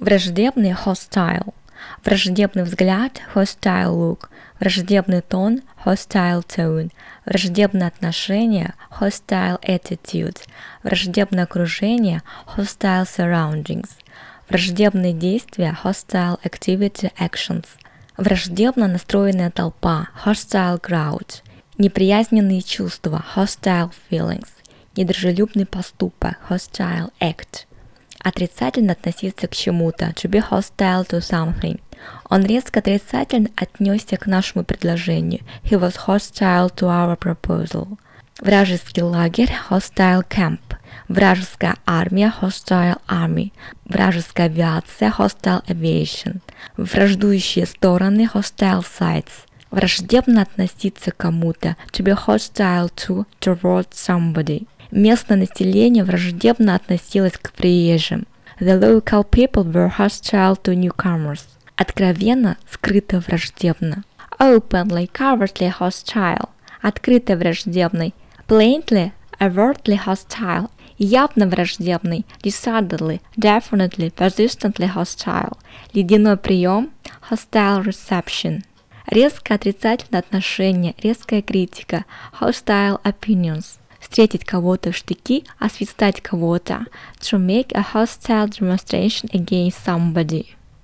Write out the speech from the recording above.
Враждебный hostile. Враждебный взгляд hostile look. Враждебный тон hostile tone. Враждебное отношение hostile attitude. Враждебное окружение hostile surroundings. Враждебные действия hostile activity actions. Враждебно настроенная толпа hostile crowd. Неприязненные чувства hostile feelings. Недружелюбный поступок hostile act. Отрицательно относиться к чему-то to be hostile to something. Он резко отрицательно отнесся к нашему предложению. He was hostile to our proposal. Вражеский лагерь hostile camp. Вражеская армия hostile army. Вражеская авиация hostile aviation. Враждующие стороны hostile sides. Враждебно относиться к кому-то to be hostile to towards somebody. Местное население враждебно относилось к приезжим. The local people were hostile to newcomers. Откровенно, скрыто враждебно. Openly, covertly hostile. Открыто враждебный. Plainly, overtly hostile. Явно враждебный. Decidedly, definitely, persistently hostile. Ледяной прием. Hostile reception. Резко отрицательное отношение, резкая критика. Hostile opinions встретить кого-то в штыки, освистать кого-то, to make a hostile demonstration against somebody.